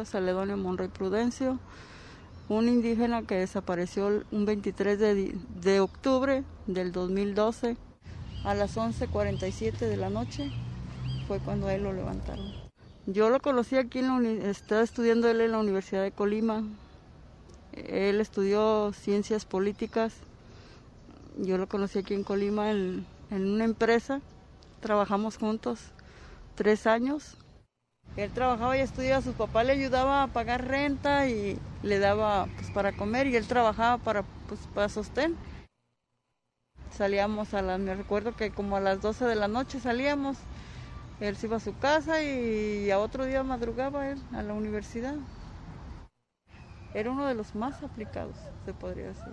De Celedonio Monroy Prudencio, un indígena que desapareció un 23 de, de octubre del 2012 a las 11.47 de la noche. Fue cuando él lo levantaron. Yo lo conocí aquí, en la estaba estudiando él en la Universidad de Colima. Él estudió ciencias políticas. Yo lo conocí aquí en Colima en, en una empresa. Trabajamos juntos tres años. Él trabajaba y estudiaba, su papá le ayudaba a pagar renta y le daba pues para comer y él trabajaba para pues para sostén. Salíamos a las, me recuerdo que como a las 12 de la noche salíamos. Él se iba a su casa y a otro día madrugaba él a la universidad. Era uno de los más aplicados, se podría decir.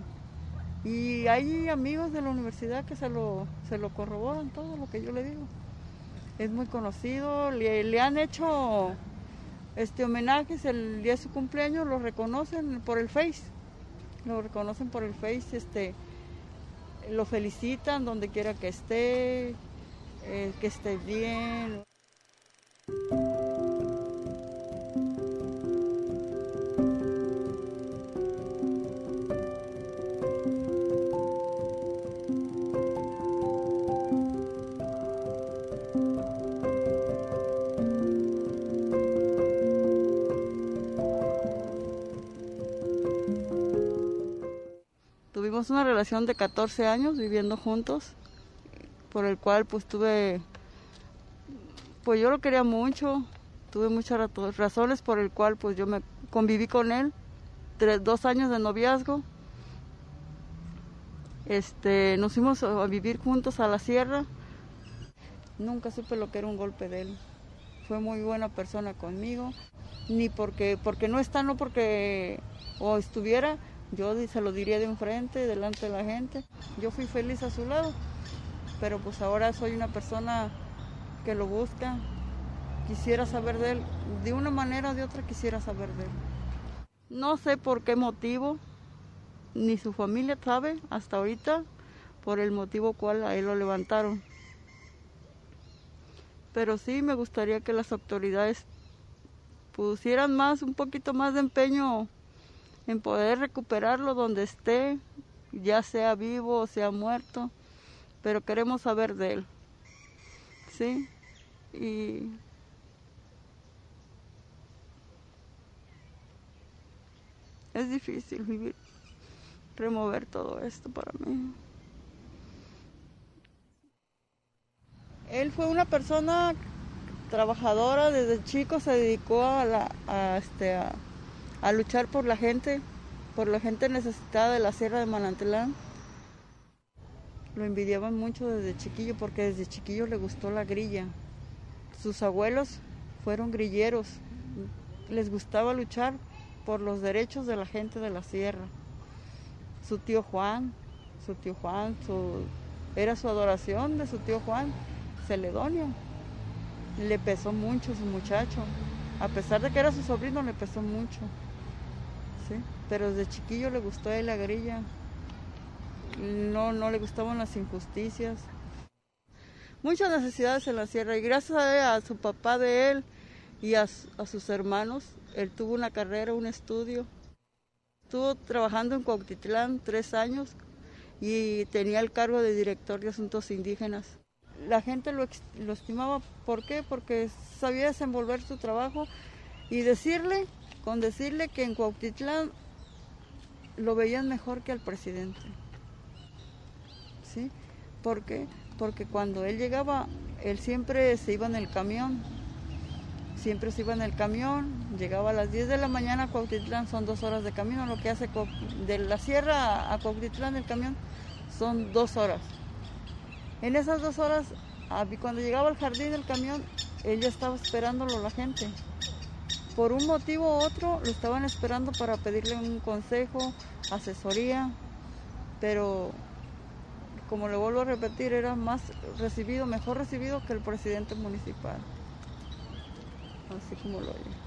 Y hay amigos de la universidad que se lo, se lo corroboran todo lo que yo le digo es muy conocido, le, le han hecho este homenajes el día de su cumpleaños, lo reconocen por el Face, lo reconocen por el Face, este, lo felicitan donde quiera que esté, eh, que esté bien. Una relación de 14 años viviendo juntos, por el cual pues tuve, pues yo lo quería mucho, tuve muchas razones por el cual pues yo me conviví con él, tres, dos años de noviazgo. Este, nos fuimos a vivir juntos a la sierra. Nunca supe lo que era un golpe de él. Fue muy buena persona conmigo, ni porque porque no está, no porque o estuviera, yo se lo diría de enfrente, delante de la gente. Yo fui feliz a su lado, pero pues ahora soy una persona que lo busca. Quisiera saber de él, de una manera o de otra quisiera saber de él. No sé por qué motivo, ni su familia sabe hasta ahorita por el motivo cual a él lo levantaron. Pero sí me gustaría que las autoridades pusieran más, un poquito más de empeño en poder recuperarlo donde esté, ya sea vivo o sea muerto, pero queremos saber de él. ¿Sí? Y es difícil vivir, remover todo esto para mí. Él fue una persona trabajadora, desde chico se dedicó a, la, a, este, a, a luchar por la gente, por la gente necesitada de la Sierra de Manantlán. Lo envidiaban mucho desde chiquillo porque desde chiquillo le gustó la grilla. Sus abuelos fueron grilleros, les gustaba luchar por los derechos de la gente de la sierra. Su tío Juan, su tío Juan, su, era su adoración de su tío Juan, Celedonio. Le pesó mucho su muchacho. A pesar de que era su sobrino, le pesó mucho. ¿Sí? Pero desde chiquillo le gustó a él la grilla. No, no le gustaban las injusticias. Muchas necesidades en la sierra y gracias a, su papá de él y a, a sus hermanos, él tuvo una carrera, un estudio. Estuvo trabajando en Cuautitlán tres años y tenía el cargo de director de asuntos indígenas. La gente lo, lo estimaba, ¿por qué? Porque sabía desenvolver su trabajo y decirle, con decirle que en Cuautitlán lo veían mejor que al presidente. ¿Sí? ¿Por qué? Porque cuando él llegaba, él siempre se iba en el camión siempre se iba en el camión, llegaba a las 10 de la mañana a Cuautitlán, son dos horas de camino, lo que hace de la sierra a Cuautitlán el camión son dos horas. En esas dos horas, cuando llegaba al jardín del camión, él ya estaba esperándolo la gente. Por un motivo u otro lo estaban esperando para pedirle un consejo, asesoría, pero como le vuelvo a repetir, era más recibido, mejor recibido que el presidente municipal así como lo oye.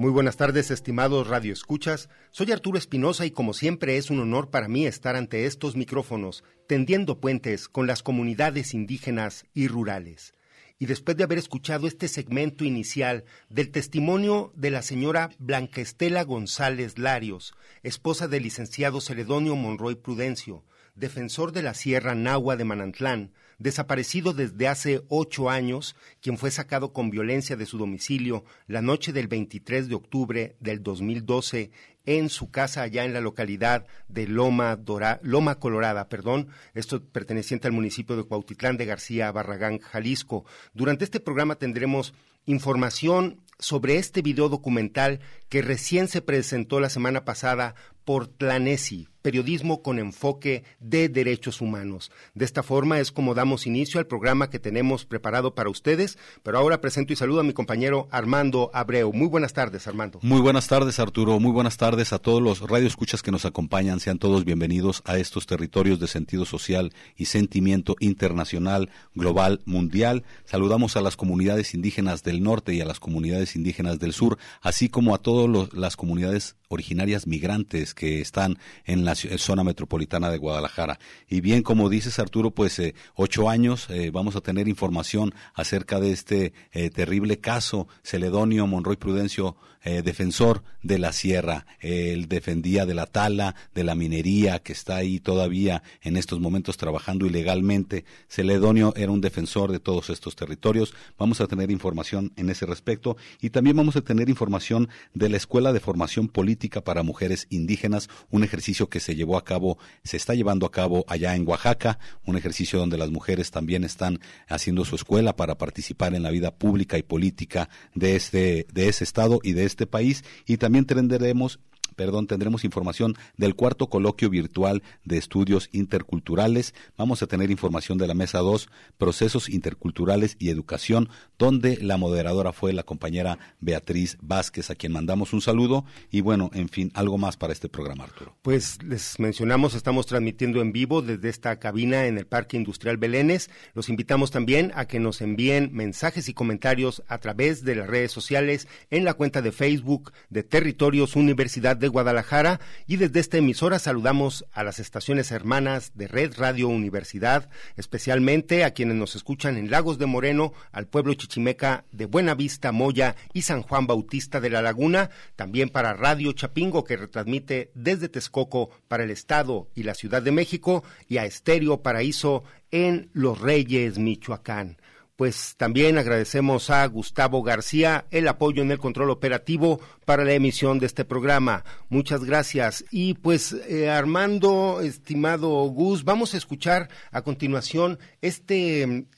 Muy buenas tardes, estimados radioescuchas. Soy Arturo Espinosa y como siempre es un honor para mí estar ante estos micrófonos, tendiendo puentes con las comunidades indígenas y rurales y después de haber escuchado este segmento inicial del testimonio de la señora Blanca Estela González Larios, esposa del licenciado Celedonio Monroy Prudencio, defensor de la Sierra Nahua de Manantlán, desaparecido desde hace ocho años, quien fue sacado con violencia de su domicilio la noche del 23 de octubre del 2012 en su casa allá en la localidad de Loma, Loma Colorada, perdón, esto perteneciente al municipio de Cuautitlán de García Barragán, Jalisco. Durante este programa tendremos información sobre este video documental que recién se presentó la semana pasada por Tlanesi, periodismo con enfoque de derechos humanos. De esta forma es como damos inicio al programa que tenemos preparado para ustedes, pero ahora presento y saludo a mi compañero Armando Abreu. Muy buenas tardes, Armando. Muy buenas tardes, Arturo. Muy buenas tardes a todos los radioescuchas que nos acompañan. Sean todos bienvenidos a estos territorios de sentido social y sentimiento internacional, global, mundial. Saludamos a las comunidades indígenas del norte y a las comunidades indígenas del sur, así como a todas las comunidades originarias migrantes que están en la zona metropolitana de Guadalajara. Y bien, como dices Arturo, pues eh, ocho años eh, vamos a tener información acerca de este eh, terrible caso Celedonio Monroy Prudencio eh, defensor de la sierra. Él defendía de la tala, de la minería que está ahí todavía en estos momentos trabajando ilegalmente. Celedonio era un defensor de todos estos territorios. Vamos a tener información en ese respecto y también vamos a tener información de la Escuela de Formación Política para Mujeres Indígenas, un ejercicio que se llevó a cabo, se está llevando a cabo allá en Oaxaca, un ejercicio donde las mujeres también están haciendo su escuela para participar en la vida pública y política de este de ese estado y de este país y también tendremos perdón, tendremos información del cuarto coloquio virtual de estudios interculturales. Vamos a tener información de la mesa 2, procesos interculturales y educación, donde la moderadora fue la compañera Beatriz Vázquez, a quien mandamos un saludo. Y bueno, en fin, algo más para este programa, Arturo. Pues les mencionamos, estamos transmitiendo en vivo desde esta cabina en el Parque Industrial Belénes. Los invitamos también a que nos envíen mensajes y comentarios a través de las redes sociales en la cuenta de Facebook de Territorios Universidad de Guadalajara y desde esta emisora saludamos a las estaciones hermanas de Red Radio Universidad, especialmente a quienes nos escuchan en Lagos de Moreno, al pueblo chichimeca de Buenavista, Moya y San Juan Bautista de la Laguna, también para Radio Chapingo que retransmite desde Texcoco para el Estado y la Ciudad de México y a Estéreo Paraíso en Los Reyes, Michoacán pues también agradecemos a Gustavo García el apoyo en el control operativo para la emisión de este programa. Muchas gracias. Y pues eh, Armando, estimado Gus, vamos a escuchar a continuación este,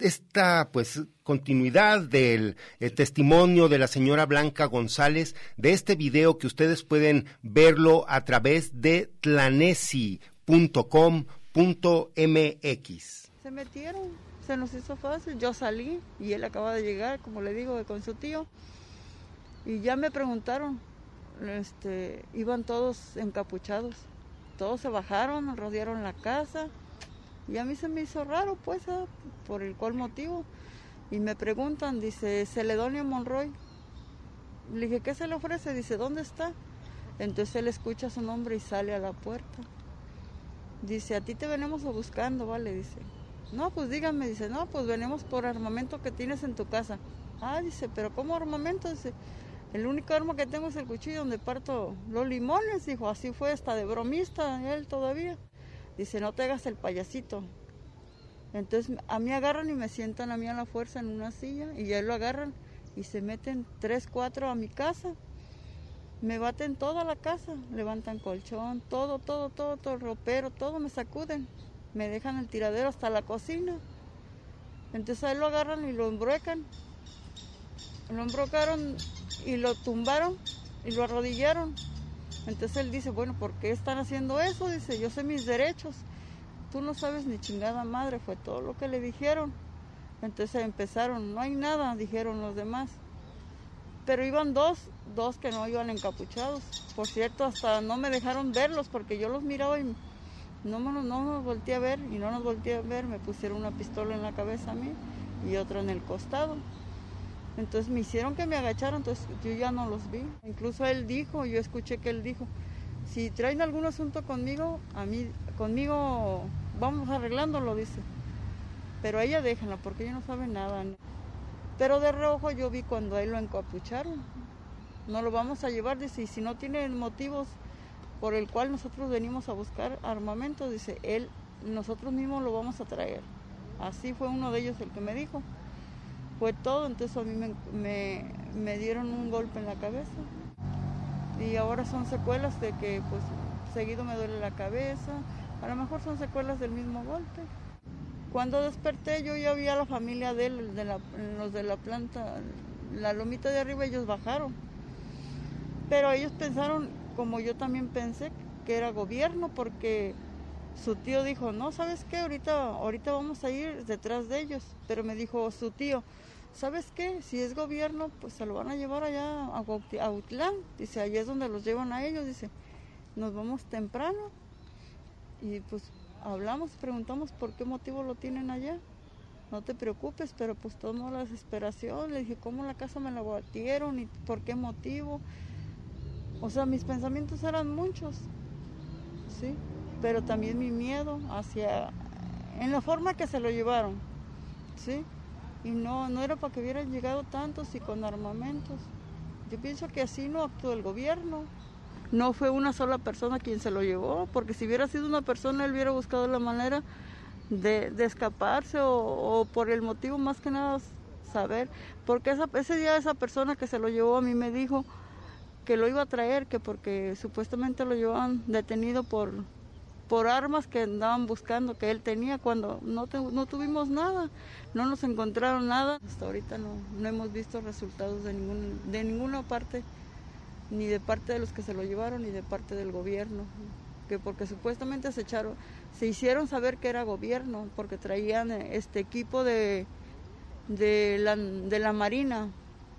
esta pues continuidad del testimonio de la señora Blanca González de este video que ustedes pueden verlo a través de tlanesi.com.mx. Se metieron se nos hizo fácil. Yo salí y él acaba de llegar, como le digo, con su tío. Y ya me preguntaron, este, iban todos encapuchados. Todos se bajaron, rodearon la casa. Y a mí se me hizo raro, pues, ¿ah? por el cual motivo. Y me preguntan, dice, Celedonio Monroy. Le dije, ¿qué se le ofrece? Dice, ¿dónde está? Entonces él escucha su nombre y sale a la puerta. Dice, a ti te venimos buscando, ¿vale? Dice, no, pues dígame, dice, no, pues venimos por armamento que tienes en tu casa. Ah, dice, pero ¿cómo armamento? Dice, el único arma que tengo es el cuchillo donde parto los limones, dijo, así fue, hasta de bromista él todavía. Dice, no te hagas el payasito. Entonces a mí agarran y me sientan a mí a la fuerza en una silla y ya lo agarran y se meten tres, cuatro a mi casa. Me baten toda la casa, levantan colchón, todo, todo, todo, todo, ropero, todo me sacuden. Me dejan el tiradero hasta la cocina. Entonces ahí lo agarran y lo embruecan. Lo embrocaron y lo tumbaron y lo arrodillaron. Entonces él dice, bueno, ¿por qué están haciendo eso? Dice, yo sé mis derechos. Tú no sabes ni chingada madre, fue todo lo que le dijeron. Entonces empezaron, no hay nada, dijeron los demás. Pero iban dos, dos que no iban encapuchados. Por cierto, hasta no me dejaron verlos porque yo los miraba y no, no nos volteé a ver y no nos volteé a ver. Me pusieron una pistola en la cabeza a mí y otra en el costado. Entonces me hicieron que me agachara, entonces yo ya no los vi. Incluso él dijo, yo escuché que él dijo, si traen algún asunto conmigo, a mí, conmigo vamos arreglándolo, dice. Pero a ella déjenla porque ella no sabe nada. Pero de rojo yo vi cuando a él lo encapucharon. No lo vamos a llevar, dice, y si no tiene motivos por el cual nosotros venimos a buscar armamento, dice, él, nosotros mismos lo vamos a traer. Así fue uno de ellos el que me dijo fue todo, entonces a mí me, me, dieron un golpe en la cabeza y ahora son secuelas de que pues seguido me duele la cabeza, a lo mejor son secuelas del mismo golpe. Cuando desperté yo ya vi a la familia de los de la planta, la lomita de arriba ellos bajaron, pero ellos pensaron, como yo también pensé, que era gobierno porque su tío dijo, no, ¿sabes qué? Ahorita, ahorita vamos a ir detrás de ellos. Pero me dijo su tío, ¿sabes qué? Si es gobierno, pues se lo van a llevar allá a Autlán. Dice, allí es donde los llevan a ellos. Dice, nos vamos temprano. Y pues hablamos, preguntamos por qué motivo lo tienen allá. No te preocupes, pero pues tomó la desesperación. Le dije, ¿cómo la casa me la batieron y por qué motivo? O sea, mis pensamientos eran muchos. ¿Sí? pero también mi miedo hacia, en la forma que se lo llevaron, ¿sí? Y no, no era para que hubieran llegado tantos y con armamentos. Yo pienso que así no actuó el gobierno. No fue una sola persona quien se lo llevó, porque si hubiera sido una persona, él hubiera buscado la manera de, escaparse o, por el motivo más que nada saber. Porque esa, ese día esa persona que se lo llevó a mí me dijo que lo iba a traer, que porque supuestamente lo llevaban detenido por, por armas que andaban buscando que él tenía cuando no, no tuvimos nada, no nos encontraron nada. Hasta ahorita no, no hemos visto resultados de, ningún, de ninguna parte, ni de parte de los que se lo llevaron, ni de parte del gobierno, que porque supuestamente se echaron, se hicieron saber que era gobierno, porque traían este equipo de, de, la, de la Marina.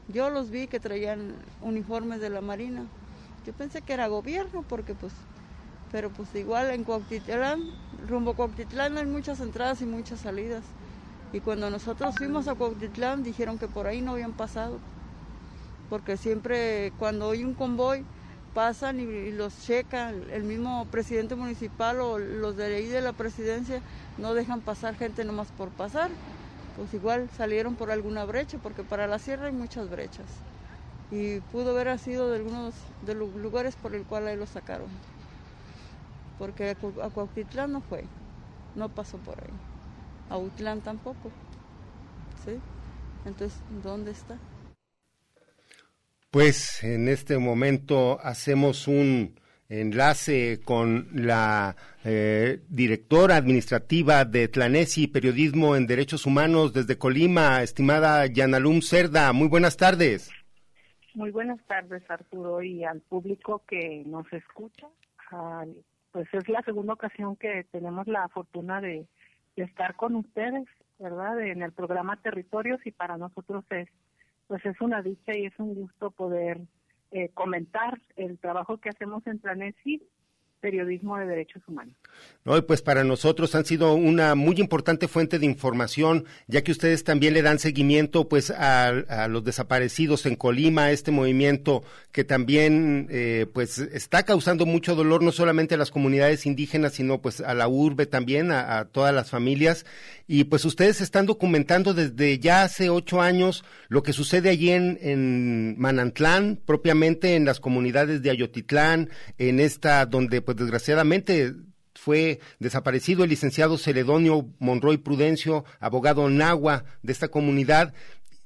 Yo los vi que traían uniformes de la Marina. Yo pensé que era gobierno porque pues pero pues igual en Cuautitlán, rumbo a Cuautitlán hay muchas entradas y muchas salidas. Y cuando nosotros fuimos a Cuautitlán dijeron que por ahí no habían pasado, porque siempre cuando hay un convoy pasan y, los checan, el mismo presidente municipal o los de ahí de la presidencia no dejan pasar gente nomás por pasar. Pues igual salieron por alguna brecha, porque para la sierra hay muchas brechas. Y pudo haber sido de algunos de los lugares por el cual ahí lo sacaron porque a Cuautitlán no fue, no pasó por ahí. A Utlán tampoco. ¿Sí? Entonces, ¿dónde está? Pues en este momento hacemos un enlace con la eh, directora administrativa de Tlanesi Periodismo en Derechos Humanos desde Colima, estimada Yanalum Cerda. Muy buenas tardes. Muy buenas tardes, Arturo, y al público que nos escucha, pues es la segunda ocasión que tenemos la fortuna de, estar con ustedes, ¿verdad? En el programa Territorios y para nosotros es, pues es una dicha y es un gusto poder eh, comentar el trabajo que hacemos en Tranesi periodismo de derechos humanos. No, pues para nosotros han sido una muy importante fuente de información, ya que ustedes también le dan seguimiento pues a, los desaparecidos en Colima, este movimiento que también eh, pues está causando mucho dolor no solamente a las comunidades indígenas, sino pues a la urbe también, a, todas las familias. Y pues ustedes están documentando desde ya hace ocho años lo que sucede allí en Manantlán, propiamente en las comunidades de Ayotitlán, en esta donde pues desgraciadamente fue desaparecido el licenciado Celedonio Monroy Prudencio, abogado nahua de esta comunidad.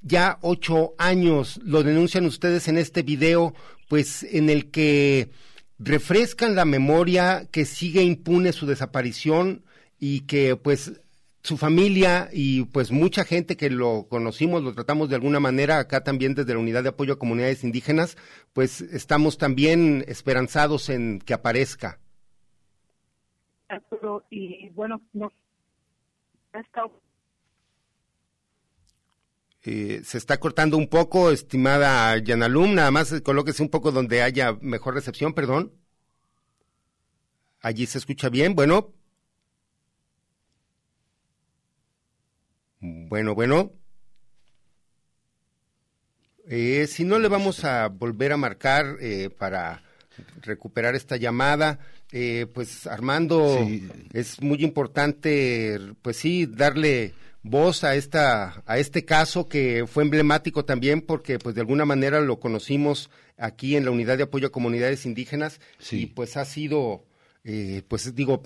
Ya ocho años lo denuncian ustedes en este video, pues en el que refrescan la memoria que sigue impune su desaparición y que pues su familia y pues mucha gente que lo conocimos, lo tratamos de alguna manera acá también desde la Unidad de Apoyo a Comunidades Indígenas, pues estamos también esperanzados en que aparezca. Y bueno, no eh, se está cortando un poco, estimada Yanalum, nada más colóquese un poco donde haya mejor recepción, perdón. Allí se escucha bien, bueno. Bueno, bueno. Eh, si no, le vamos a volver a marcar eh, para recuperar esta llamada. Eh, pues Armando, es muy importante, pues sí, darle voz a esta a este caso que fue emblemático también porque pues de alguna manera lo conocimos aquí en la unidad de apoyo a comunidades indígenas y pues ha sido pues digo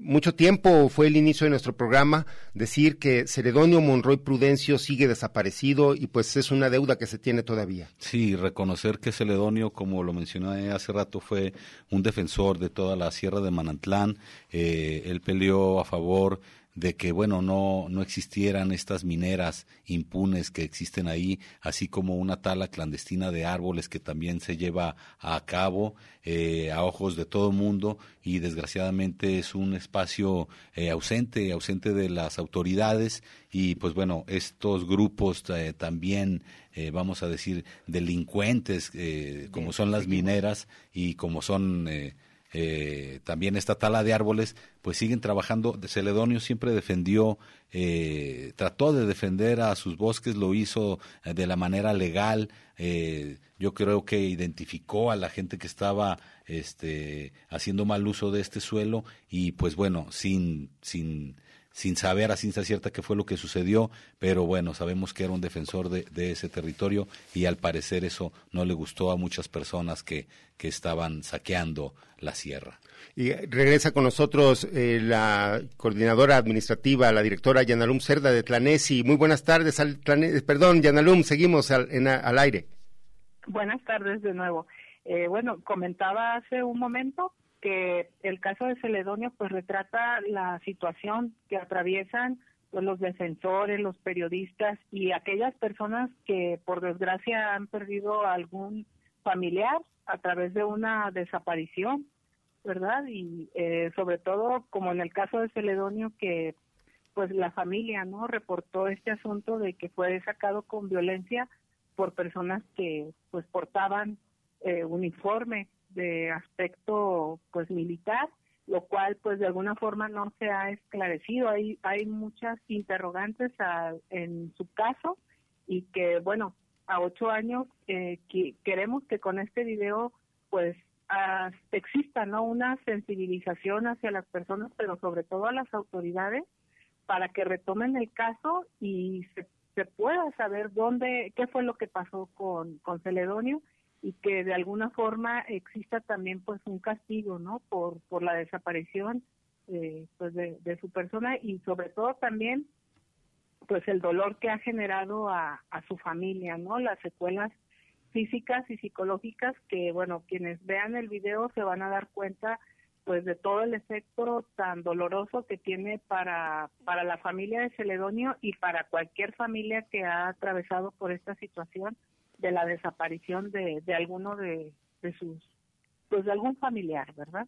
mucho tiempo fue el inicio de nuestro programa decir que Ceredonio Monroy Prudencio sigue desaparecido y pues es una deuda que se tiene todavía. Sí, reconocer que Celedonio, como lo mencioné hace rato, fue un defensor de toda la Sierra de Manantlán. Eh, él peleó a favor de que, bueno, no, no existieran estas mineras impunes que existen ahí, así como una tala clandestina de árboles que también se lleva a cabo eh, a ojos de todo el mundo y desgraciadamente es un espacio eh, ausente, ausente de las autoridades. Y pues bueno, estos grupos eh, también, vamos a decir, delincuentes, como son las mineras y como son eh, también esta tala de árboles, pues siguen trabajando. Celedonio siempre defendió, eh, trató de defender a sus bosques, lo hizo eh, de la manera legal. yo creo que identificó a la gente que estaba este, haciendo mal uso de este suelo y pues bueno, sin, sin sin saber a ciencia cierta qué fue lo que sucedió, pero bueno, sabemos que era un defensor de, ese territorio y al parecer eso no le gustó a muchas personas que, que estaban saqueando la sierra. Y regresa con nosotros eh, la coordinadora administrativa, la directora Yanalum Cerda de Tlanesi. Muy buenas tardes, al perdón, Yanalum, seguimos al, al aire. Buenas tardes de nuevo. Eh, bueno, comentaba hace un momento que el caso de Celedonio pues retrata la situación que atraviesan pues, los defensores, los periodistas y aquellas personas que por desgracia han perdido algún familiar a través de una desaparición, ¿verdad? Y eh, sobre todo como en el caso de Celedonio que pues la familia, ¿no? Reportó este asunto de que fue sacado con violencia por personas que pues portaban eh, uniforme de aspecto pues militar, lo cual pues de alguna forma no se ha esclarecido. Hay, hay muchas interrogantes en su caso y que bueno, a ocho años eh, queremos que con este video pues exista no una sensibilización hacia las personas, pero sobre todo a las autoridades para que retomen el caso y se, se pueda saber dónde, qué fue lo que pasó con, con Celedonio y que de alguna forma exista también pues un castigo no por por la desaparición eh, pues de, su persona y sobre todo también pues el dolor que ha generado a, su familia no las secuelas físicas y psicológicas que bueno quienes vean el video se van a dar cuenta pues de todo el efecto tan doloroso que tiene para para la familia de Celedonio y para cualquier familia que ha atravesado por esta situación de la desaparición de, de alguno de, sus, pues de algún familiar, ¿verdad?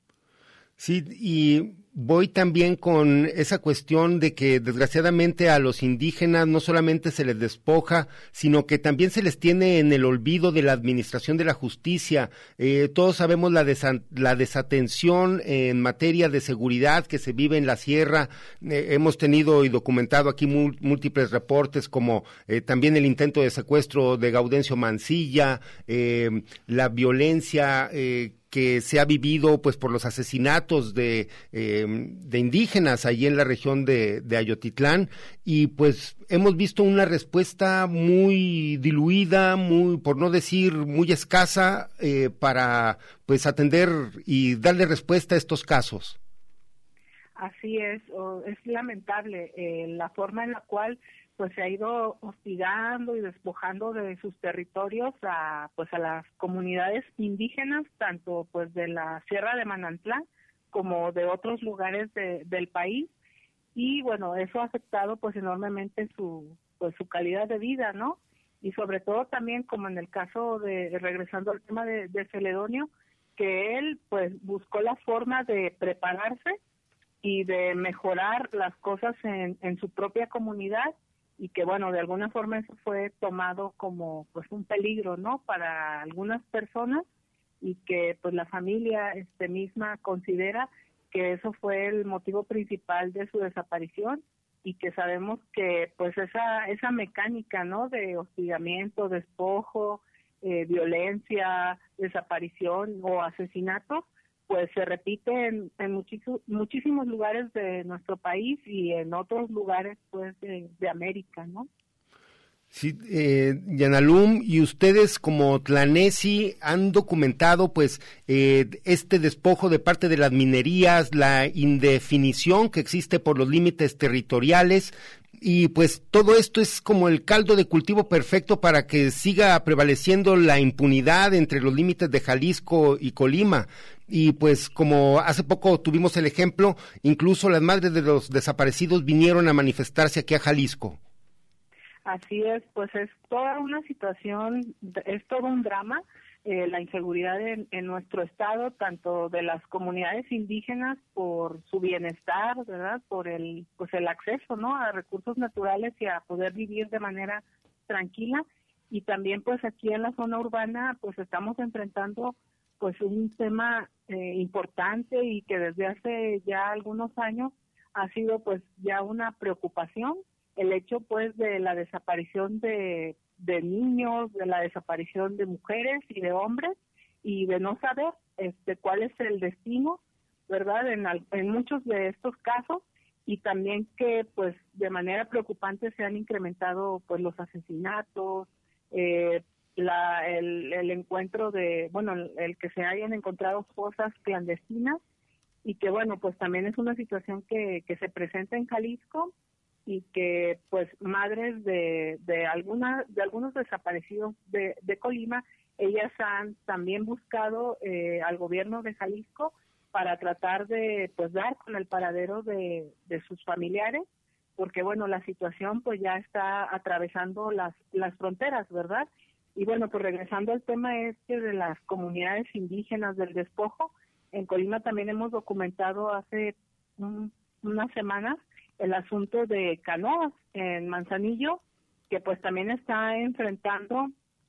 Sí, y voy también con esa cuestión de que desgraciadamente a los indígenas no solamente se les despoja, sino que también se les tiene en el olvido de la administración de la justicia. Eh, todos sabemos la, la, desatención en materia de seguridad que se vive en la sierra. Eh, hemos tenido y documentado aquí múltiples reportes como eh, también el intento de secuestro de Gaudencio Mancilla, la violencia que se ha vivido pues por los asesinatos de, eh, de indígenas allí en la región de, de, Ayotitlán y pues hemos visto una respuesta muy diluida, muy por no decir muy escasa eh, para pues atender y darle respuesta a estos casos. Así es, es lamentable eh, la forma en la cual pues se ha ido hostigando y despojando de sus territorios a pues a las comunidades indígenas tanto pues de la Sierra de Manantlán como de otros lugares del país. Y bueno eso ha afectado pues enormemente su pues su calidad de vida no y sobre todo también como en el caso de, regresando al tema de, de Celedonio que él pues buscó la forma de prepararse y de mejorar las cosas en, en su propia comunidad y que bueno de alguna forma eso fue tomado como pues un peligro no para algunas personas y que pues la familia este misma considera que eso fue el motivo principal de su desaparición y que sabemos que pues esa esa mecánica no de hostigamiento despojo eh, violencia desaparición o asesinato pues se repite en, muchísimos lugares de nuestro país y en otros lugares pues de, América, ¿no? Sí, eh, Yanalum, y ustedes como Tlanesi han documentado pues eh, este despojo de parte de las minerías, la indefinición que existe por los límites territoriales, y pues todo esto es como el caldo de cultivo perfecto para que siga prevaleciendo la impunidad entre los límites de Jalisco y Colima. Y pues como hace poco tuvimos el ejemplo, incluso las madres de los desaparecidos vinieron a manifestarse aquí a Jalisco. Así es, pues es toda una situación, es todo un drama eh, la inseguridad en, nuestro estado, tanto de las comunidades indígenas por su bienestar, ¿verdad? Por el, pues el acceso, ¿no? A recursos naturales y a poder vivir de manera tranquila. Y también, pues aquí en la zona urbana, pues estamos enfrentando pues un tema eh, importante y que desde hace ya algunos años ha sido pues ya una preocupación el hecho pues de la desaparición de de niños, de la desaparición de mujeres y de hombres y de no saber este cuál es el destino, ¿verdad? En, en muchos de estos casos y también que pues de manera preocupante se han incrementado pues los asesinatos, eh, la, el, el, encuentro de, bueno, el, que se hayan encontrado fosas clandestinas y que bueno, pues también es una situación que, que se presenta en Jalisco y que pues madres de, de, alguna, de algunos desaparecidos de, de Colima, ellas han también buscado eh, al gobierno de Jalisco para tratar de pues dar con el paradero de, de sus familiares porque bueno la situación pues ya está atravesando las las fronteras verdad y bueno pues regresando al tema este de las comunidades indígenas del despojo en Colima también hemos documentado hace unas semanas el asunto de canoas en Manzanillo, que pues también está enfrentando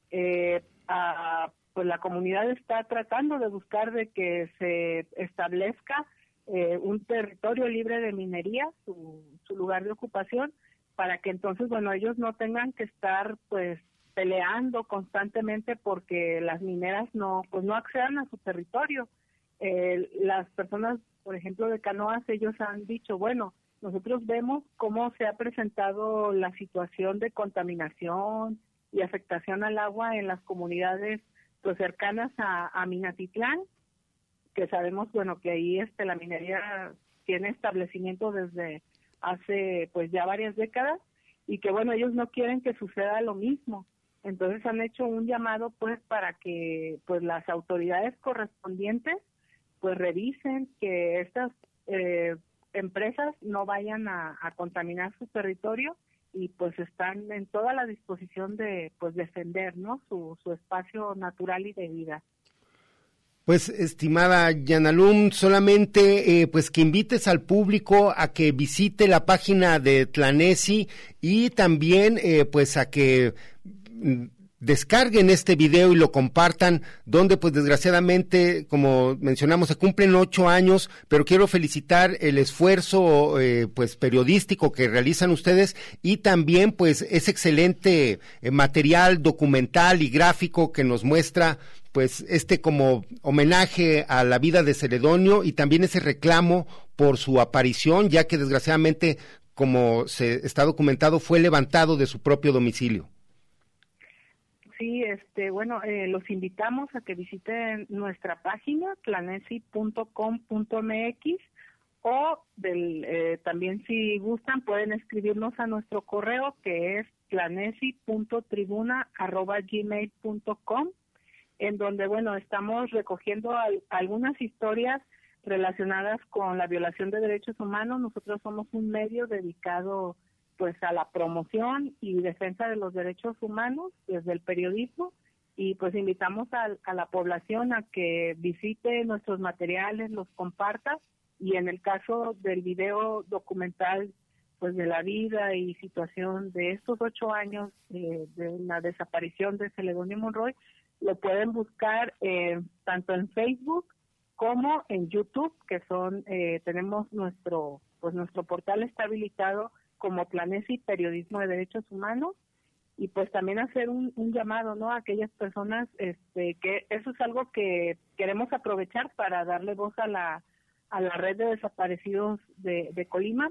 eh, a, pues la comunidad está tratando de buscar de que se establezca eh, un territorio libre de minería, su, su lugar de ocupación, para que entonces, bueno, ellos no tengan que estar pues peleando constantemente porque las mineras no, pues no accedan a su territorio. Eh, las personas, por ejemplo, de canoas, ellos han dicho, bueno, nosotros vemos cómo se ha presentado la situación de contaminación y afectación al agua en las comunidades pues, cercanas a, Minatitlán, que sabemos bueno que ahí este la minería tiene establecimiento desde hace pues ya varias décadas y que bueno ellos no quieren que suceda lo mismo entonces han hecho un llamado pues para que pues las autoridades correspondientes pues revisen que estas eh, empresas no vayan a, contaminar su territorio y pues están en toda la disposición de pues defender no su, su espacio natural y de vida. Pues, estimada Yanalum, solamente eh, pues que invites al público a que visite la página de Tlanesi y también eh, pues a que descarguen este video y lo compartan, donde pues desgraciadamente, como mencionamos, se cumplen ocho años, pero quiero felicitar el esfuerzo eh, pues periodístico que realizan ustedes y también pues ese excelente eh, material documental y gráfico que nos muestra pues este como homenaje a la vida de Celedonio y también ese reclamo por su aparición, ya que desgraciadamente, como se está documentado, fue levantado de su propio domicilio. Sí, este, bueno, eh, los invitamos a que visiten nuestra página planesi.com.mx o del, eh, también si gustan pueden escribirnos a nuestro correo que es planesi.tribuna@gmail.com en donde bueno estamos recogiendo algunas historias relacionadas con la violación de derechos humanos. Nosotros somos un medio dedicado pues a la promoción y defensa de los derechos humanos desde el periodismo. Y pues invitamos a, la población a que visite nuestros materiales, los comparta. Y en el caso del video documental pues de la vida y situación de estos ocho años de la desaparición de Celedonio Monroy lo pueden buscar eh, tanto en Facebook como en YouTube que son eh, tenemos nuestro pues nuestro portal está habilitado como Planesi Periodismo de Derechos Humanos y pues también hacer un, llamado no a aquellas personas este que eso es algo que queremos aprovechar para darle voz a la a la red de desaparecidos de, de Colima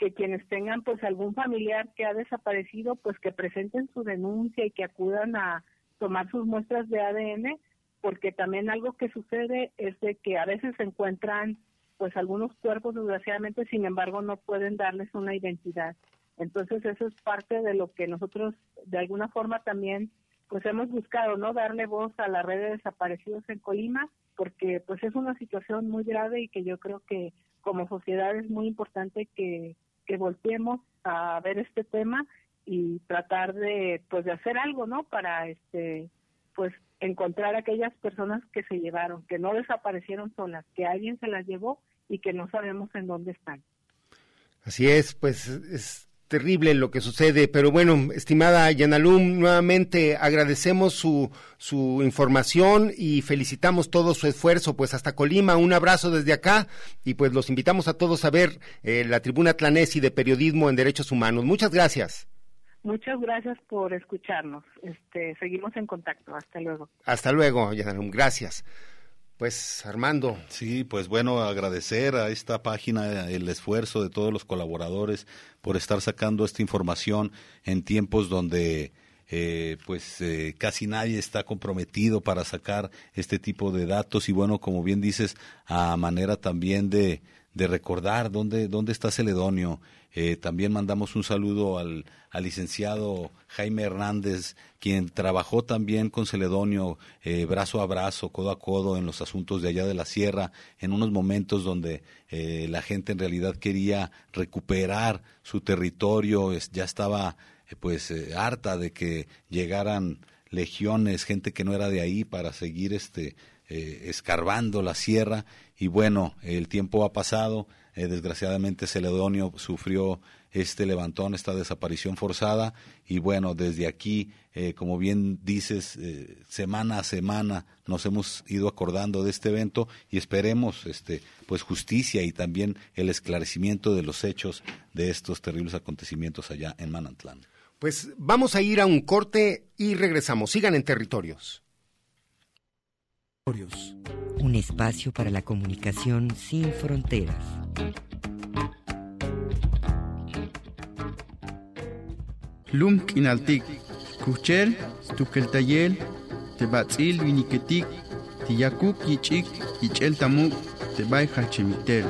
que quienes tengan pues algún familiar que ha desaparecido pues que presenten su denuncia y que acudan a tomar sus muestras de ADN porque también algo que sucede es de que a veces se encuentran pues algunos cuerpos desgraciadamente, sin embargo, no pueden darles una identidad. Entonces eso es parte de lo que nosotros de alguna forma también pues hemos buscado, ¿no? Darle voz a la red de desaparecidos en Colima, porque pues es una situación muy grave y que yo creo que como sociedad es muy importante que, que volteemos a ver este tema y tratar de pues de hacer algo, ¿no? Para este pues encontrar a aquellas personas que se llevaron, que no desaparecieron solas, que alguien se las llevó y que no sabemos en dónde están. Así es, pues es terrible lo que sucede, pero bueno, estimada Yanalum, nuevamente agradecemos su, su información y felicitamos todo su esfuerzo, pues hasta Colima, un abrazo desde acá y pues los invitamos a todos a ver eh, la tribuna Tlanesi de Periodismo en Derechos Humanos. Muchas gracias. Muchas gracias por escucharnos. Este, seguimos en contacto. Hasta luego. Hasta luego, Yanalum. Gracias. Pues Armando. Sí, pues bueno, agradecer a esta página el esfuerzo de todos los colaboradores por estar sacando esta información en tiempos donde eh, pues eh, casi nadie está comprometido para sacar este tipo de datos y bueno, como bien dices, a manera también de, de recordar dónde, dónde está Celedonio. Eh, también mandamos un saludo al, al, licenciado Jaime Hernández, quien trabajó también con Celedonio eh, brazo a brazo, codo a codo en los asuntos de allá de la sierra, en unos momentos donde eh, la gente en realidad quería recuperar su territorio, ya estaba pues harta de que llegaran legiones, gente que no era de ahí para seguir este escarbando la sierra y bueno, el tiempo ha pasado, eh, desgraciadamente Celedonio sufrió este levantón, esta desaparición forzada y bueno, desde aquí, eh, como bien dices, eh, semana a semana nos hemos ido acordando de este evento y esperemos este pues justicia y también el esclarecimiento de los hechos de estos terribles acontecimientos allá en Manantlán. Pues vamos a ir a un corte y regresamos. Sigan en territorios. Un espacio para la comunicación sin fronteras. Lum kinaltik, kuchel, tukeltayel, tebatzil viniketik, tiyakuk yichik, yichel tamuk, tebay hachemitel.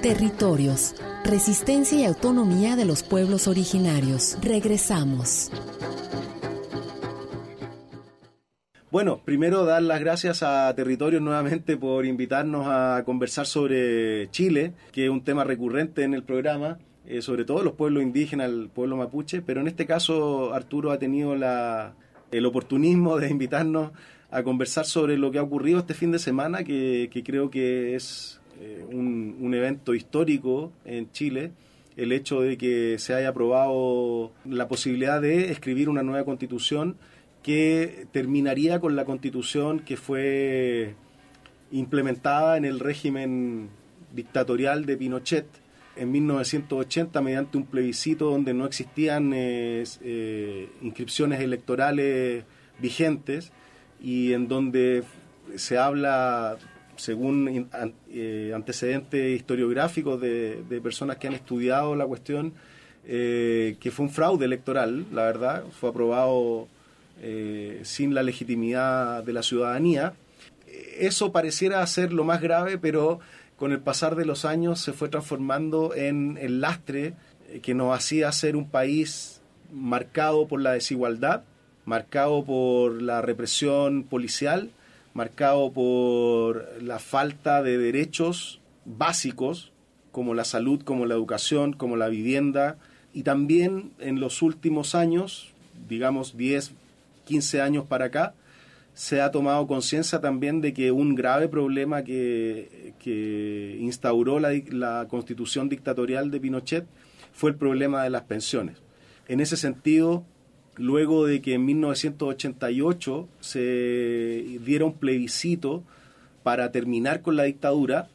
Territorios, resistencia y autonomía de los pueblos originarios. Regresamos. Bueno, primero dar las gracias a Territorios nuevamente por invitarnos a conversar sobre Chile, que es un tema recurrente en el programa, eh, sobre todo los pueblos indígenas, el pueblo mapuche, pero en este caso Arturo ha tenido la, el oportunismo de invitarnos a conversar sobre lo que ha ocurrido este fin de semana, que, creo que es eh, un, un, evento histórico en Chile, el hecho de que se haya aprobado la posibilidad de escribir una nueva constitución que terminaría con la constitución que fue implementada en el régimen dictatorial de Pinochet en 1980 mediante un plebiscito donde no existían eh, eh, inscripciones electorales vigentes y en donde se habla, según eh, antecedentes historiográficos de, personas que han estudiado la cuestión, que fue un fraude electoral, la verdad, fue aprobado sin la legitimidad de la ciudadanía. Eso pareciera ser lo más grave, pero con el pasar de los años se fue transformando en el lastre eh, que nos hacía ser un país marcado por la desigualdad, marcado por la represión policial, marcado por la falta de derechos básicos como la salud, como la educación, como la vivienda, y también en los últimos años, digamos 10, 15 años para acá, se ha tomado conciencia también de que un grave problema que, instauró la, constitución dictatorial de Pinochet fue el problema de las pensiones. En ese sentido, luego de que en 1988 se diera un plebiscito para terminar con la dictadura,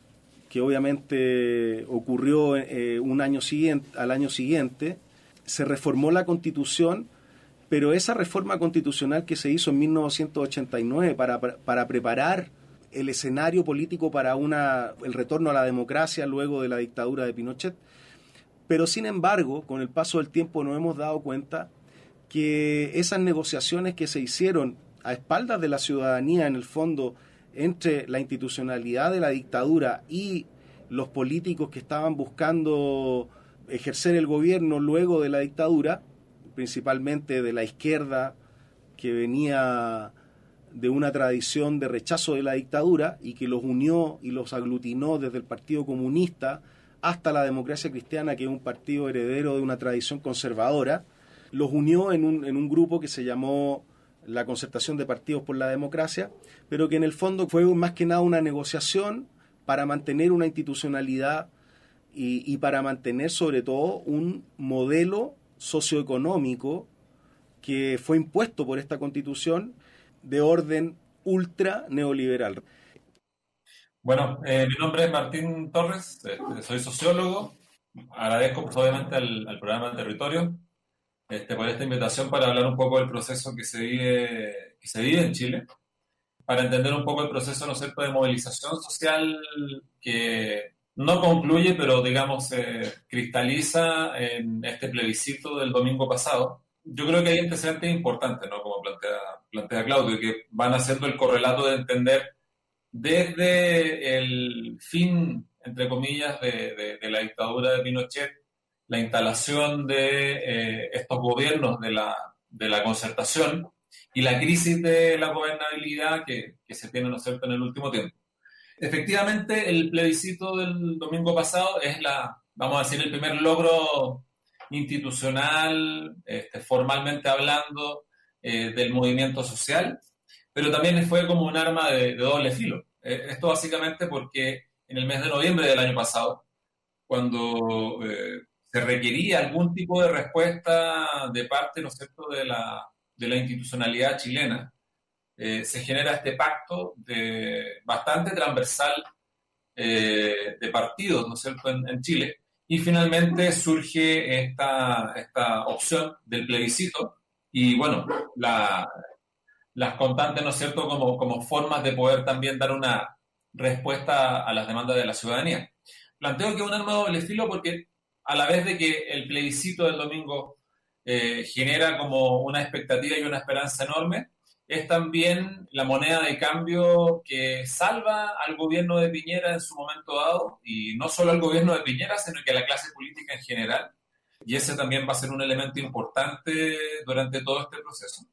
que obviamente ocurrió eh, un año siguiente, al año siguiente, se reformó la constitución pero esa reforma constitucional que se hizo en 1989 para, para preparar el escenario político para una, el retorno a la democracia luego de la dictadura de Pinochet, pero sin embargo, con el paso del tiempo nos hemos dado cuenta que esas negociaciones que se hicieron a espaldas de la ciudadanía, en el fondo, entre la institucionalidad de la dictadura y los políticos que estaban buscando ejercer el gobierno luego de la dictadura, principalmente de la izquierda que venía de una tradición de rechazo de la dictadura y que los unió y los aglutinó desde el Partido Comunista hasta la democracia cristiana, que es un partido heredero de una tradición conservadora, los unió en un, en un grupo que se llamó la Concertación de Partidos por la Democracia, pero que en el fondo fue más que nada una negociación para mantener una institucionalidad y, y para mantener sobre todo un modelo socioeconómico que fue impuesto por esta constitución de orden ultra neoliberal. Bueno, eh, mi nombre es Martín Torres, este, soy sociólogo. Agradezco pues, obviamente al, programa Territorio este, por esta invitación para hablar un poco del proceso que se vive, que se vive en Chile, para entender un poco el proceso ¿no de movilización social que no concluye, pero digamos se cristaliza en este plebiscito del domingo pasado. Yo creo que hay antecedentes importantes, ¿no? Como plantea, plantea Claudio, que van haciendo el correlato de entender desde el fin, entre comillas, de, la dictadura de Pinochet, la instalación de eh, estos gobiernos de la, de la concertación y la crisis de la gobernabilidad que, que se tiene, ¿no es cierto?, en el último tiempo. Efectivamente, el plebiscito del domingo pasado es la, vamos a decir, el primer logro institucional, este, formalmente hablando, eh, del movimiento social, pero también fue como un arma de, doble filo. Eh, esto básicamente porque en el mes de noviembre del año pasado, cuando eh, se requería algún tipo de respuesta de parte, ¿no es cierto?, de la, de la institucionalidad chilena, eh, se genera este pacto de, bastante transversal eh, de partidos, ¿no es cierto?, en, Chile. Y finalmente surge esta, esta opción del plebiscito y, bueno, las constantes, ¿no es cierto?, como, como formas de poder también dar una respuesta a las demandas de la ciudadanía. Planteo que un arma doble filo porque a la vez de que el plebiscito del domingo eh, genera como una expectativa y una esperanza enorme, es también la moneda de cambio que salva al gobierno de Piñera en su momento dado, y no solo al gobierno de Piñera, sino que a la clase política en general. Y ese también va a ser un elemento importante durante todo este proceso.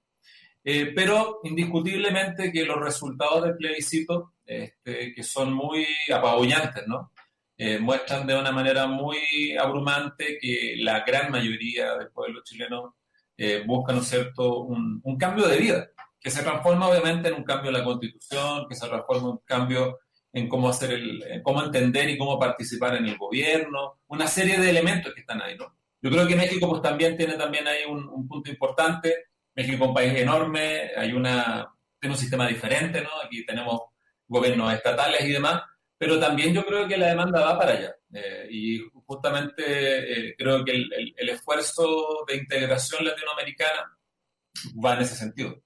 Eh, pero indiscutiblemente que los resultados del plebiscito, este, que son muy apabullantes, ¿no? Eh, muestran de una manera muy abrumante que la gran mayoría del pueblo chileno eh, busca, ¿no cierto?, un cambio de vida que se transforma obviamente en un cambio en la constitución, que se transforma en un cambio en cómo hacer el, cómo entender y cómo participar en el gobierno, una serie de elementos que están ahí, ¿no? Yo creo que México pues también tiene también ahí un, punto importante. México es un país enorme, hay una, tiene un sistema diferente, ¿no? Aquí tenemos gobiernos estatales y demás, pero también yo creo que la demanda va para allá. Eh, y justamente eh, creo que el, el esfuerzo de integración latinoamericana va en ese sentido.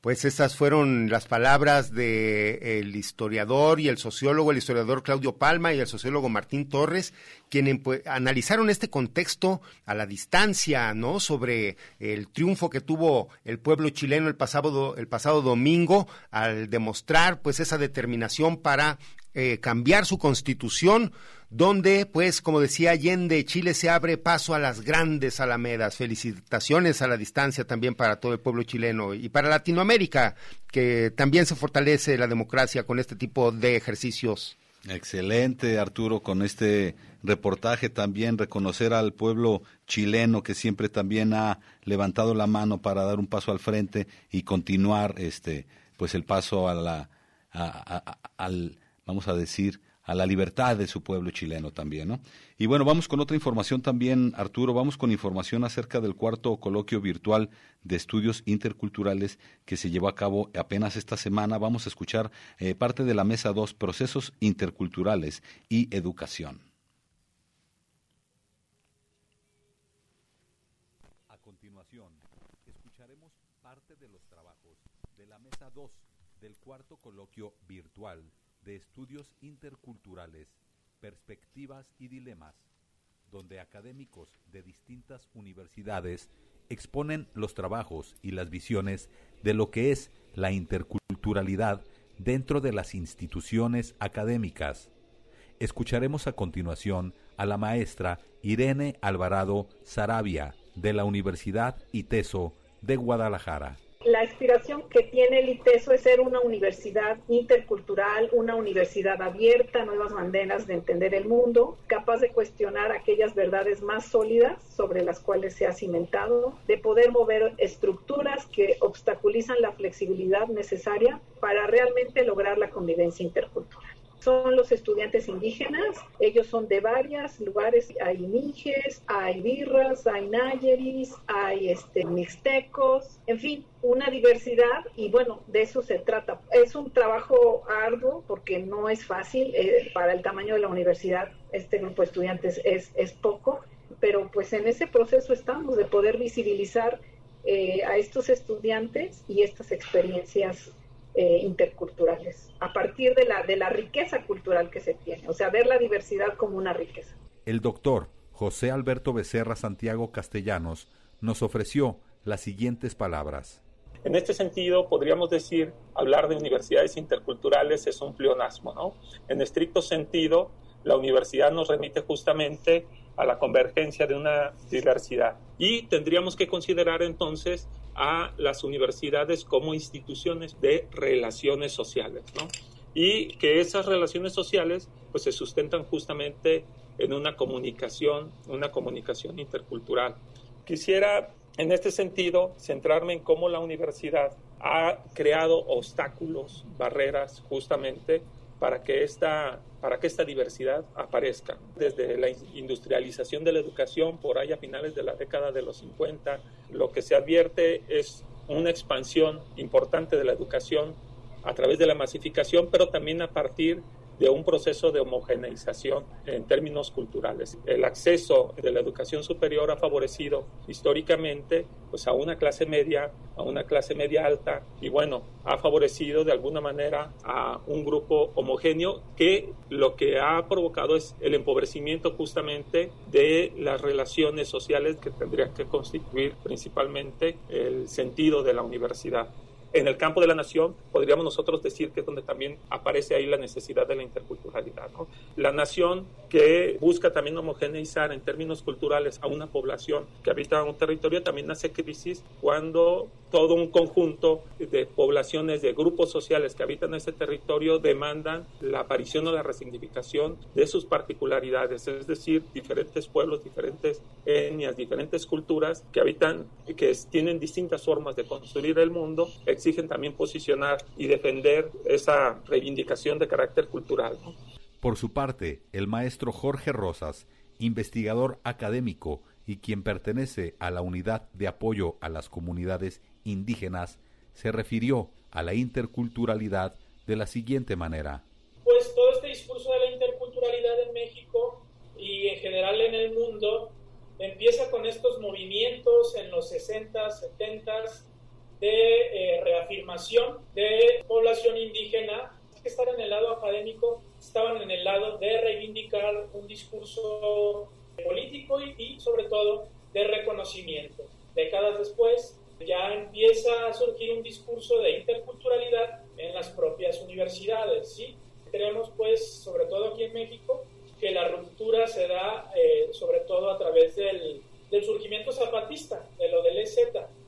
Pues esas fueron las palabras de historiador y el sociólogo, el historiador Claudio Palma y el sociólogo Martín Torres, quienes pues, analizaron este contexto a la distancia, ¿no? Sobre el triunfo que tuvo el pueblo chileno el pasado, el pasado domingo al demostrar pues esa determinación para eh, cambiar su constitución donde, pues, como decía Allende, Chile se abre paso a las grandes alamedas. Felicitaciones a la distancia también para todo el pueblo chileno y para Latinoamérica, que también se fortalece la democracia con este tipo de ejercicios. Excelente, Arturo, con este reportaje también reconocer al pueblo chileno que siempre también ha levantado la mano para dar un paso al frente y continuar este pues el paso a la al vamos a decir a la libertad de su pueblo chileno también, ¿no? Y bueno, vamos con otra información también, Arturo, vamos con información acerca del cuarto coloquio virtual de estudios interculturales que se llevó a cabo apenas esta semana. Vamos a escuchar eh, parte de la mesa 2, procesos interculturales y educación. A continuación, escucharemos parte de los trabajos de la mesa 2 del cuarto coloquio virtual de Estudios Interculturales, Perspectivas y Dilemas, donde académicos de distintas universidades exponen los trabajos y las visiones de lo que es la interculturalidad dentro de las instituciones académicas. Escucharemos a continuación a la maestra Irene Alvarado Sarabia de la Universidad ITESO de Guadalajara la aspiración que tiene el ITESO es ser una universidad intercultural, una universidad abierta, nuevas maneras de entender el mundo, capaz de cuestionar aquellas verdades más sólidas sobre las cuales se ha cimentado, de poder mover estructuras que obstaculizan la flexibilidad necesaria para realmente lograr la convivencia intercultural son los estudiantes indígenas. Ellos son de varios lugares. Hay mijes, hay birras, hay nayeris, hay este, mixtecos, en fin, una diversidad y bueno, de eso se trata. Es un trabajo arduo porque no es fácil. Eh, para el tamaño de la universidad, este grupo de estudiantes es, es poco, pero pues en ese proceso estamos de poder visibilizar eh, a estos estudiantes y estas experiencias eh, interculturales, a partir de la, de la riqueza cultural que se tiene, o sea, ver la diversidad como una riqueza. El doctor José Alberto Becerra Santiago Castellanos nos ofreció las siguientes palabras. En este sentido, podríamos decir, hablar de universidades interculturales es un pleonasmo, ¿no? En estricto sentido, la universidad nos remite justamente a la convergencia de una diversidad. Y tendríamos que considerar entonces a las universidades como instituciones de relaciones sociales, ¿no? Y que esas relaciones sociales pues se sustentan justamente en una comunicación, una comunicación intercultural. Quisiera en este sentido centrarme en cómo la universidad ha creado obstáculos, barreras justamente para que esta, para que esta diversidad aparezca. Desde la industrialización de la educación por ahí a finales de la década de los 50, lo que se advierte es una expansión importante de la educación a través de la masificación, pero también a partir de un proceso de homogeneización en términos culturales. El acceso de la educación superior ha favorecido históricamente pues, a una clase media, a una clase media alta y bueno, ha favorecido de alguna manera a un grupo homogéneo que lo que ha provocado es el empobrecimiento justamente de las relaciones sociales que tendrían que constituir principalmente el sentido de la universidad. En el campo de la nación, podríamos nosotros decir que es donde también aparece ahí la necesidad de la interculturalidad. La nación que busca también homogeneizar en términos culturales a una población que habita un territorio también hace crisis cuando todo un conjunto de poblaciones, de grupos sociales que habitan ese territorio demandan la aparición o la resignificación de sus particularidades, es decir, diferentes pueblos, diferentes etnias, diferentes culturas que habitan, que tienen distintas formas de construir el mundo, exigen también posicionar y defender esa reivindicación de carácter cultural. Por su parte, el maestro Jorge Rosas, investigador académico y quien pertenece a la unidad de apoyo a las comunidades indígenas, se refirió a la interculturalidad de la siguiente manera. Pues todo este discurso de la interculturalidad en México y en general en el mundo empieza con estos movimientos en los 60, 70 de eh, reafirmación de población indígena que estaban en el lado académico, estaban en el lado de reivindicar un discurso político y, y sobre todo de reconocimiento. Décadas después, ya empieza a surgir un discurso de interculturalidad en las propias universidades, ¿sí? Creemos, pues, sobre todo aquí en México, que la ruptura se da eh, sobre todo a través del, del, surgimiento zapatista, de lo del EZ,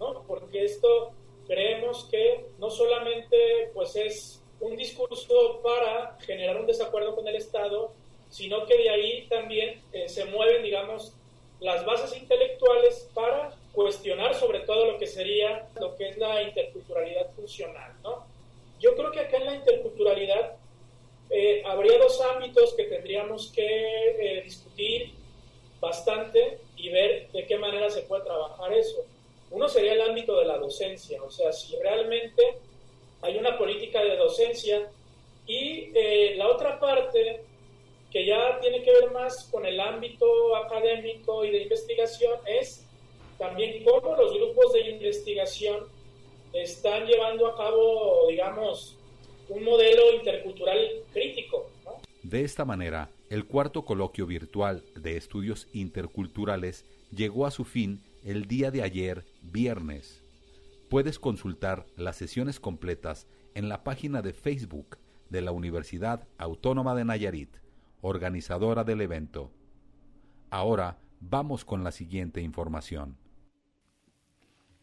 ¿no? Porque esto creemos que no solamente, pues, es un discurso para generar un desacuerdo con el Estado, sino que de ahí también eh, se mueven, digamos, las bases intelectuales para cuestionar sobre todo lo que sería lo que es la interculturalidad funcional, ¿no? Yo creo que acá en la interculturalidad eh, habría dos ámbitos que tendríamos que eh, discutir bastante y ver de qué manera se puede trabajar eso. Uno sería el ámbito de la docencia, o sea, si realmente hay una política de docencia y eh, la otra parte que ya tiene que ver más con el ámbito académico y de investigación es también cómo los grupos de investigación están llevando a cabo, digamos, un modelo intercultural crítico. De esta manera, el cuarto coloquio virtual de estudios interculturales llegó a su fin el día de ayer, viernes. Puedes consultar las sesiones completas en la página de Facebook de la Universidad Autónoma de Nayarit, organizadora del evento. Ahora vamos con la siguiente información.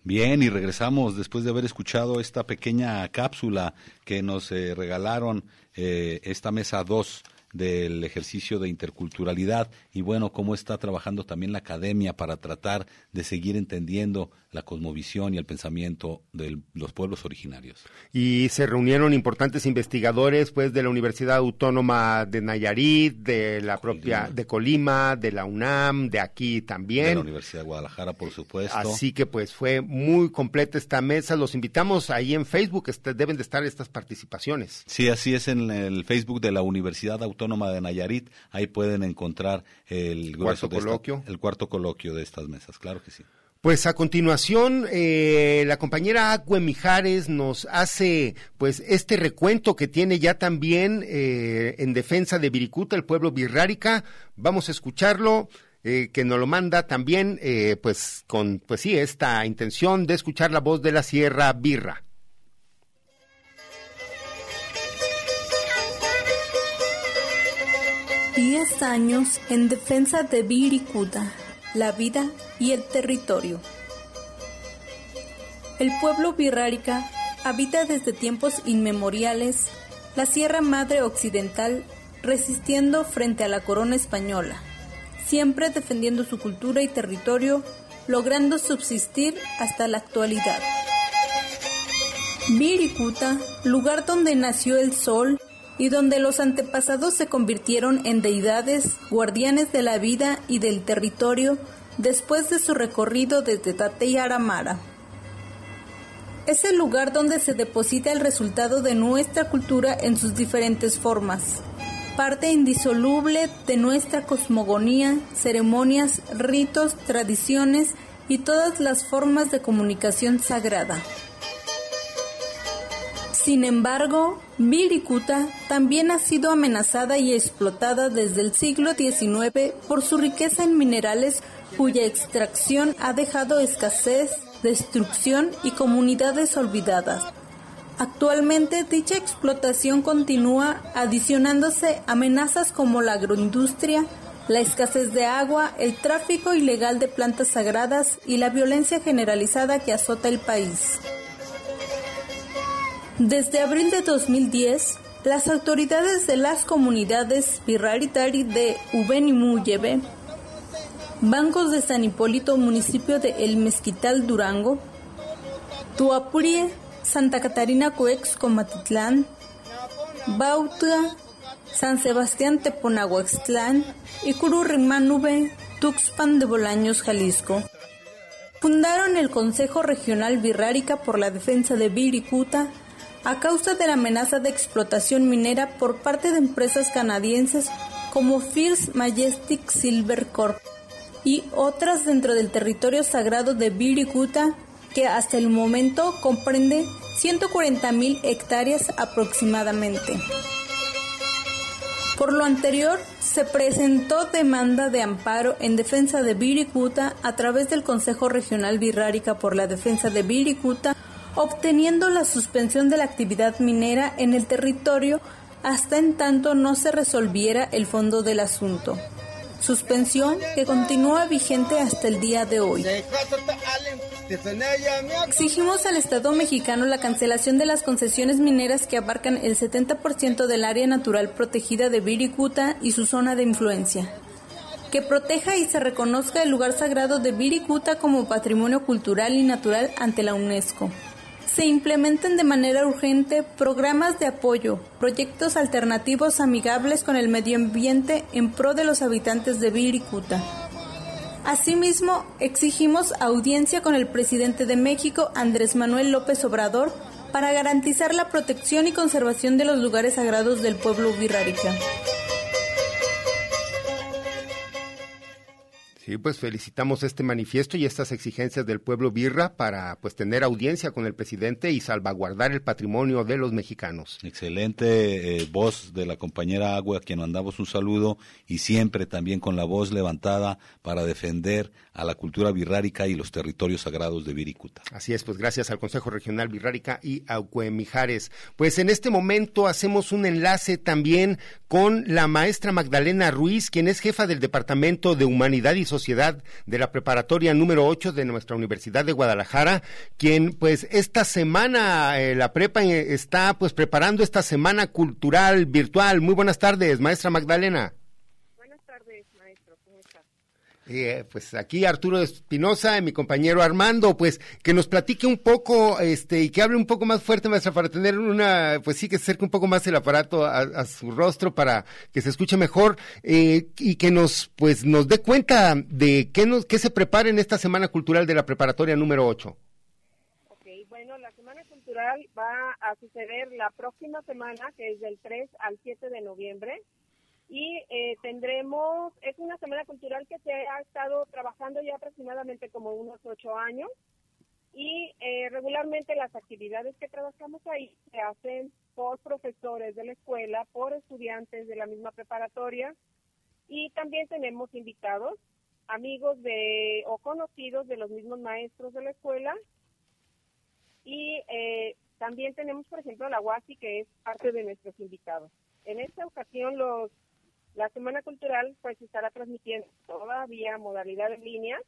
Bien, y regresamos después de haber escuchado esta pequeña cápsula que nos eh, regalaron eh, esta mesa 2 del ejercicio de interculturalidad. Y bueno, cómo está trabajando también la academia para tratar de seguir entendiendo la cosmovisión y el pensamiento de los pueblos originarios. Y se reunieron importantes investigadores pues de la Universidad Autónoma de Nayarit, de la propia de Colima, de la UNAM, de aquí también. De la Universidad de Guadalajara, por supuesto. Así que pues fue muy completa esta mesa. Los invitamos ahí en Facebook, este, deben de estar estas participaciones. Sí, así es en el Facebook de la Universidad Autónoma de Nayarit. Ahí pueden encontrar el cuarto coloquio. el cuarto coloquio de estas mesas, claro que sí. Pues a continuación, eh, la compañera Acue Mijares nos hace pues este recuento que tiene ya también eh, en defensa de Viricuta, el pueblo birrárica. Vamos a escucharlo, eh, que nos lo manda también, pues con, pues sí, esta intención de escuchar la voz de la Sierra Birra. Diez años en defensa de Viricuta la vida y el territorio. El pueblo birrárica habita desde tiempos inmemoriales la Sierra Madre Occidental resistiendo frente a la corona española, siempre defendiendo su cultura y territorio, logrando subsistir hasta la actualidad. Viricuta, lugar donde nació el sol y donde los antepasados se convirtieron en deidades, guardianes de la vida y del territorio después de su recorrido desde Tate Aramara. Es el lugar donde se deposita el resultado de nuestra cultura en sus diferentes formas, parte indisoluble de nuestra cosmogonía, ceremonias, ritos, tradiciones y todas las formas de comunicación sagrada. Sin embargo, Viricuta también ha sido amenazada y explotada desde el siglo XIX por su riqueza en minerales cuya extracción ha dejado escasez, destrucción y comunidades olvidadas. Actualmente dicha explotación continúa adicionándose amenazas como la agroindustria, la escasez de agua, el tráfico ilegal de plantas sagradas y la violencia generalizada que azota el país. Desde abril de 2010, las autoridades de las comunidades Pirraritari de Ubenimuyebe, Bancos de San Hipólito, municipio de El Mezquital, Durango, Tuapurie, Santa Catarina Cuex, Comatitlán, Bauta, San Sebastián Teponahuaxtlán y Cururrimanube, Tuxpan de Bolaños, Jalisco. Fundaron el Consejo Regional Birrárica por la Defensa de Viricuta a causa de la amenaza de explotación minera por parte de empresas canadienses como First Majestic Silver Corp y otras dentro del territorio sagrado de Viricuta que hasta el momento comprende 140.000 hectáreas aproximadamente. Por lo anterior, se presentó demanda de amparo en defensa de Viricuta a través del Consejo Regional Birrárica por la defensa de Viricuta, obteniendo la suspensión de la actividad minera en el territorio hasta en tanto no se resolviera el fondo del asunto suspensión que continúa vigente hasta el día de hoy. Exigimos al Estado mexicano la cancelación de las concesiones mineras que abarcan el 70% del área natural protegida de Viricuta y su zona de influencia. Que proteja y se reconozca el lugar sagrado de Viricuta como patrimonio cultural y natural ante la UNESCO se implementen de manera urgente programas de apoyo, proyectos alternativos amigables con el medio ambiente en pro de los habitantes de Viricuta. Asimismo, exigimos audiencia con el presidente de México, Andrés Manuel López Obrador, para garantizar la protección y conservación de los lugares sagrados del pueblo virrárica. Sí, pues felicitamos este manifiesto y estas exigencias del pueblo birra para pues tener audiencia con el presidente y salvaguardar el patrimonio de los mexicanos. Excelente eh, voz de la compañera Agua, a quien mandamos un saludo y siempre también con la voz levantada para defender a la cultura birrárica y los territorios sagrados de Viricuta. Así es, pues gracias al Consejo Regional Birrárica y a Mijares. Pues en este momento hacemos un enlace también con la maestra Magdalena Ruiz, quien es jefa del Departamento de Humanidad y Sociedad de la Preparatoria número 8 de nuestra Universidad de Guadalajara, quien pues esta semana, eh, la prepa eh, está pues preparando esta semana cultural virtual. Muy buenas tardes, maestra Magdalena. Eh, pues aquí Arturo Espinosa y mi compañero Armando, pues que nos platique un poco, este, y que hable un poco más fuerte, maestra, para tener una, pues sí, que se acerque un poco más el aparato a, su rostro para que se escuche mejor, eh, y que nos, pues nos dé cuenta de qué nos, qué se prepara en esta Semana Cultural de la Preparatoria número 8. Ok, bueno, la Semana Cultural va a suceder la próxima semana, que es del 3 al 7 de noviembre, y eh, tendremos, es una semana cultural que se ha estado trabajando ya aproximadamente como unos ocho años y eh, regularmente las actividades que trabajamos ahí se hacen por profesores de la escuela, por estudiantes de la misma preparatoria y también tenemos invitados, amigos de o conocidos de los mismos maestros de la escuela y eh, también tenemos, por ejemplo, la UASI que es parte de nuestros invitados. En esta ocasión los la Semana Cultural pues estará transmitiendo todavía modalidad en línea,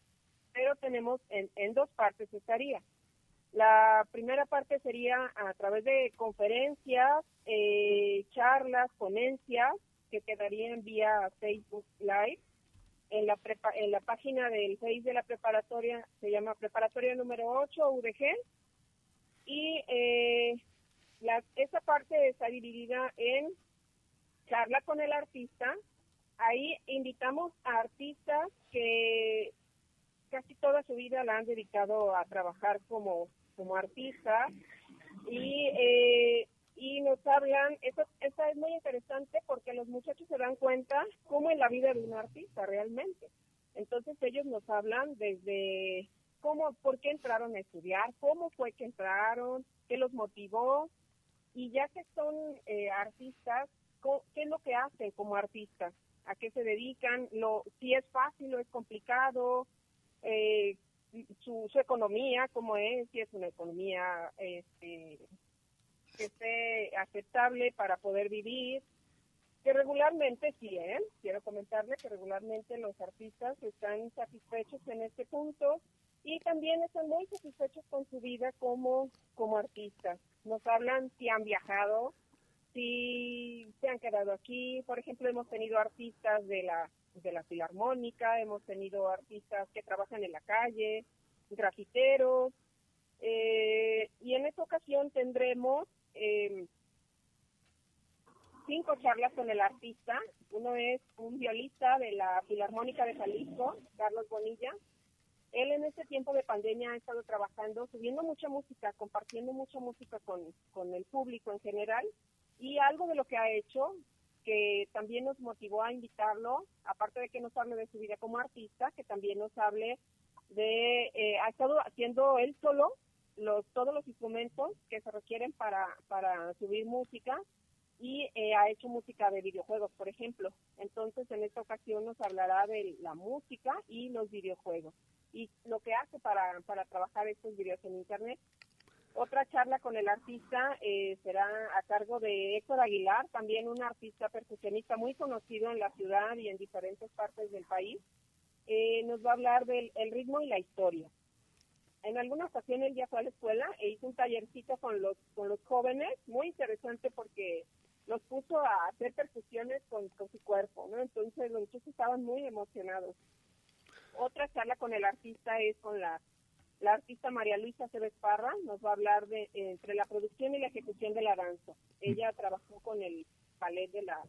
pero tenemos en, dos partes estaría. La primera parte sería a través de conferencias, eh, charlas, ponencias que quedarían vía Facebook Live. En la, en la página del Face de la preparatoria se llama Preparatoria número 8 UDG y eh, la, esa parte está dividida en charla con el artista. Ahí invitamos a artistas que casi toda su vida la han dedicado a trabajar como, como artista y, eh, y nos hablan, eso, eso es muy interesante porque los muchachos se dan cuenta cómo es la vida de un artista realmente. Entonces ellos nos hablan desde cómo, por qué entraron a estudiar, cómo fue que entraron, qué los motivó y ya que son eh, artistas, qué es lo que hacen como artistas, a qué se dedican, lo, si es fácil o es complicado, eh, su, economía, cómo es, si es una economía este, que esté aceptable para poder vivir. Que regularmente sí, ¿eh? Quiero comentarle que regularmente los artistas están satisfechos en este punto y también están muy satisfechos con su vida como, como artistas. Nos hablan si han viajado, si se han quedado aquí. Por ejemplo, hemos tenido artistas de la, de la filarmónica, hemos tenido artistas que trabajan en la calle, grafiteros, eh, y en esta ocasión tendremos eh, cinco charlas con el artista. Uno es un violista de la Filarmónica de Jalisco, Carlos Bonilla. Él en este tiempo de pandemia ha estado trabajando, subiendo mucha música, compartiendo mucha música con, con el público en general. Y algo de lo que ha hecho, que también nos motivó a invitarlo, aparte de que nos hable de su vida como artista, que también nos hable de, eh, ha estado haciendo él solo los, todos los instrumentos que se requieren para, para subir música y eh, ha hecho música de videojuegos, por ejemplo. Entonces, en esta ocasión nos hablará de la música y los videojuegos y lo que hace para, para trabajar estos videos en Internet. Otra charla con el artista eh, será a cargo de Héctor Aguilar, también un artista percusionista muy conocido en la ciudad y en diferentes partes del país. Eh, nos va a hablar del el ritmo y la historia. En alguna ocasión él ya fue a la escuela e hizo un tallercito con los, con los jóvenes, muy interesante porque los puso a hacer percusiones con, su cuerpo, ¿no? Entonces los chicos estaban muy emocionados. Otra charla con el artista es con la, la artista María Luisa Cebes Parra, nos va a hablar de entre la producción y la ejecución de la danza. Ella trabajó con el ballet de la,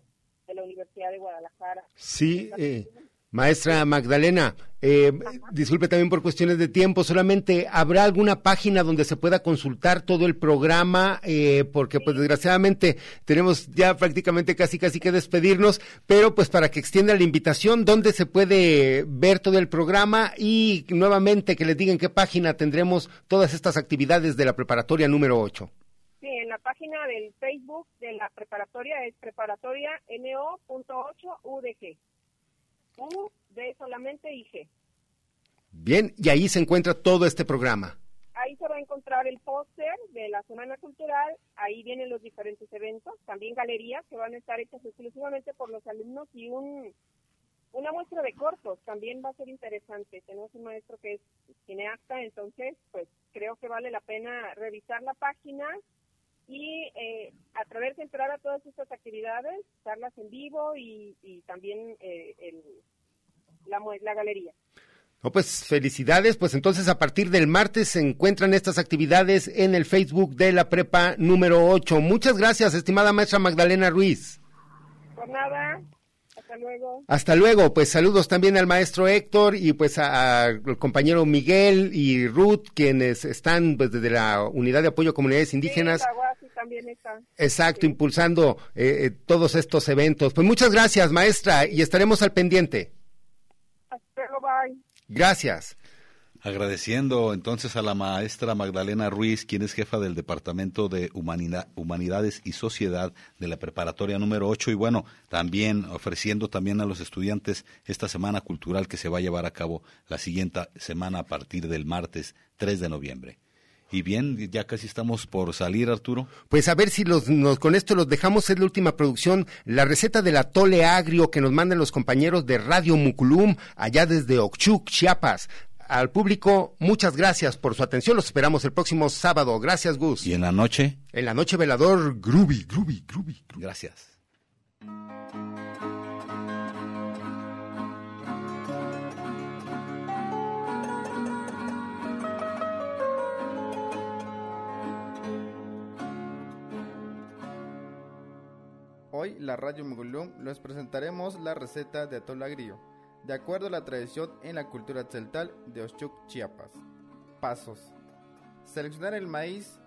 de la Universidad de Guadalajara. Sí, eh, Maestra Magdalena, eh, disculpe también por cuestiones de tiempo, solamente habrá alguna página donde se pueda consultar todo el programa, eh, porque pues desgraciadamente tenemos ya prácticamente casi casi que despedirnos, pero pues para que extienda la invitación, ¿dónde se puede ver todo el programa? Y nuevamente que les digan qué página tendremos todas estas actividades de la preparatoria número 8. Sí, en la página del Facebook de la preparatoria es preparatoria NO.8 UDG. U, D solamente y G. Bien, y ahí se encuentra todo este programa. Ahí se va a encontrar el póster de la Semana Cultural, ahí vienen los diferentes eventos, también galerías que van a estar hechas exclusivamente por los alumnos y un una muestra de cortos también va a ser interesante. Tenemos un maestro que es cineasta, entonces pues creo que vale la pena revisar la página y eh, atreverse a entrar a todas estas actividades, darlas en vivo y, también eh, la, la galería. No, pues felicidades, pues entonces a partir del martes se encuentran estas actividades en el Facebook de la prepa número 8. Muchas gracias, estimada maestra Magdalena Ruiz. Por nada. Hasta luego. Hasta luego. Pues saludos también al maestro Héctor y pues al compañero Miguel y Ruth, quienes están pues, desde la Unidad de Apoyo a Comunidades Indígenas. También está. Exacto, impulsando eh, eh, todos estos eventos. Pues muchas gracias, maestra, y estaremos al pendiente. Hasta luego, bye. Gracias. Agradeciendo entonces a la maestra Magdalena Ruiz, quien es jefa del Departamento de Humanidades y Sociedad de la Preparatoria número 8 y bueno, también ofreciendo también a los estudiantes esta semana cultural que se va a llevar a cabo la siguiente semana a partir del martes 3 de noviembre. Y bien, ya casi estamos por salir, Arturo. Pues a ver si los, con esto los dejamos. Es la última producción, la receta del atole agrio que nos mandan los compañeros de Radio Muculum, allá desde Ochuc, Chiapas al público, muchas gracias por su atención. Los esperamos el próximo sábado. Gracias, Gus. ¿Y en la noche? En la noche velador, groovy, groovy, groovy. Gracias. Hoy, la Radio Mugulum, les presentaremos la receta de atole agrio de acuerdo a la tradición en la cultura celtal de Oshchuk, Chiapas. Pasos. Seleccionar el maíz.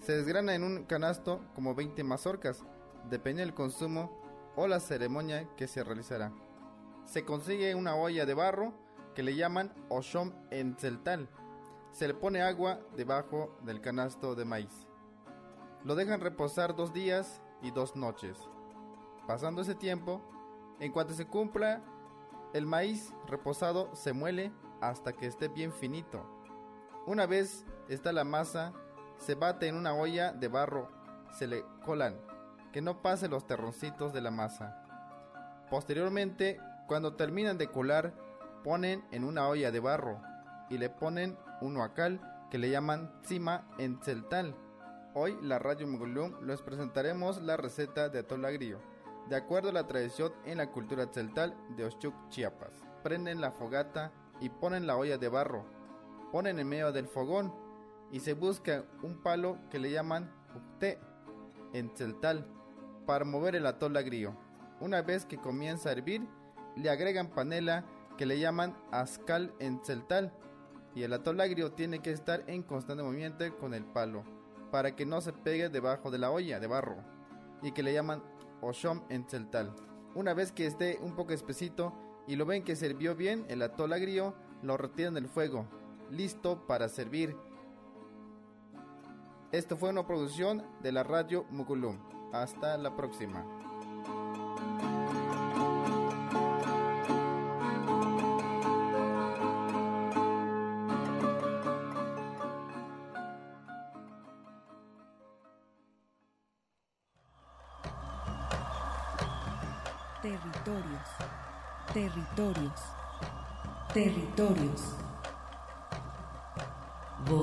Se desgrana en un canasto como 20 mazorcas, depende del consumo o la ceremonia que se realizará. Se consigue una olla de barro que le llaman oshom en celtal. Se le pone agua debajo del canasto de maíz. Lo dejan reposar dos días y dos noches. Pasando ese tiempo, en cuanto se cumpla el maíz reposado se muele hasta que esté bien finito. Una vez está la masa, se bate en una olla de barro, se le colan que no pase los terroncitos de la masa. Posteriormente, cuando terminan de colar, ponen en una olla de barro y le ponen un huacal que le llaman cima en celtal. Hoy la Radio Mogulum les presentaremos la receta de atol agrio, de acuerdo a la tradición en la cultura celtal de Oshuk, Chiapas. Prenden la fogata y ponen la olla de barro, ponen en medio del fogón y se busca un palo que le llaman ucté en celtal para mover el atol agrio. Una vez que comienza a hervir, le agregan panela que le llaman ascal en celtal y el atol agrio tiene que estar en constante movimiento con el palo para que no se pegue debajo de la olla de barro y que le llaman oshom en celtal. Una vez que esté un poco espesito y lo ven que sirvió bien el atol agrio, lo retiran del fuego, listo para servir. Esto fue una producción de la radio Mukulum. Hasta la próxima.